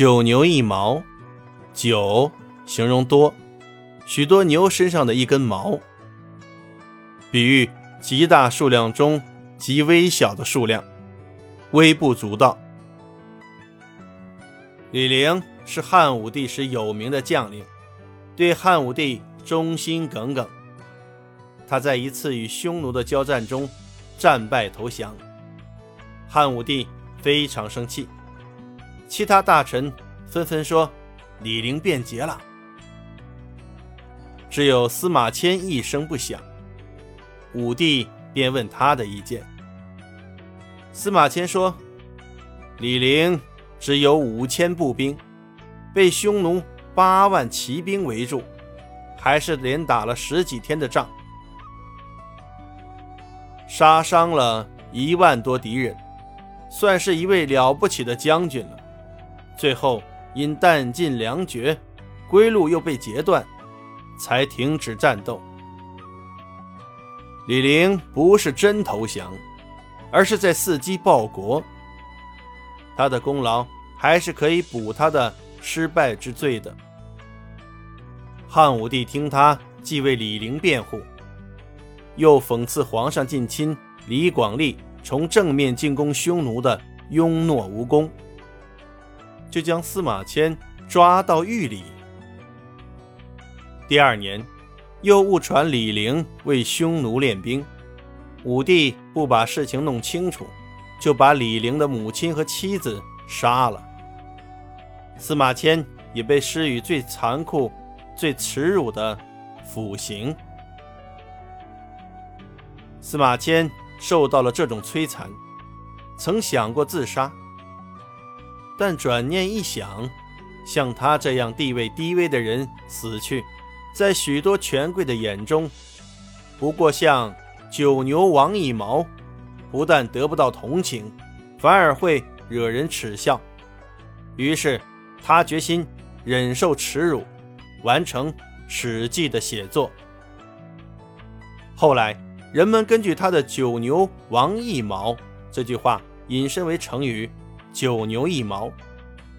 九牛一毛，九形容多，许多牛身上的一根毛，比喻极大数量中极微小的数量，微不足道。李陵是汉武帝时有名的将领，对汉武帝忠心耿耿。他在一次与匈奴的交战中战败投降，汉武帝非常生气。其他大臣纷纷说：“李陵变节了。”只有司马迁一声不响。武帝便问他的意见。司马迁说：“李陵只有五千步兵，被匈奴八万骑兵围住，还是连打了十几天的仗，杀伤了一万多敌人，算是一位了不起的将军了。”最后因弹尽粮绝，归路又被截断，才停止战斗。李陵不是真投降，而是在伺机报国。他的功劳还是可以补他的失败之罪的。汉武帝听他既为李陵辩护，又讽刺皇上近亲李广利从正面进攻匈奴的庸懦无功。就将司马迁抓到狱里。第二年，又误传李陵为匈奴练兵，武帝不把事情弄清楚，就把李陵的母亲和妻子杀了。司马迁也被施予最残酷、最耻辱的腐刑。司马迁受到了这种摧残，曾想过自杀。但转念一想，像他这样地位低微的人死去，在许多权贵的眼中，不过像九牛王一毛，不但得不到同情，反而会惹人耻笑。于是，他决心忍受耻辱，完成《史记》的写作。后来，人们根据他的“九牛王一毛”这句话引申为成语。九牛一毛，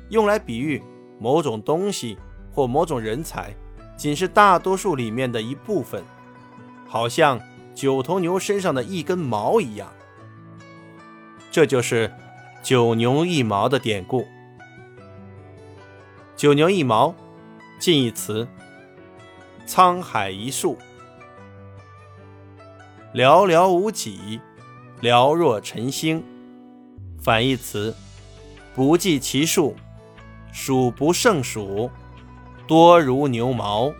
用来比喻某种东西或某种人才，仅是大多数里面的一部分，好像九头牛身上的一根毛一样。这就是“九牛一毛”的典故。“九牛一毛”近义词：沧海一粟，寥寥无几，寥若晨星。反义词。不计其数，数不胜数，多如牛毛。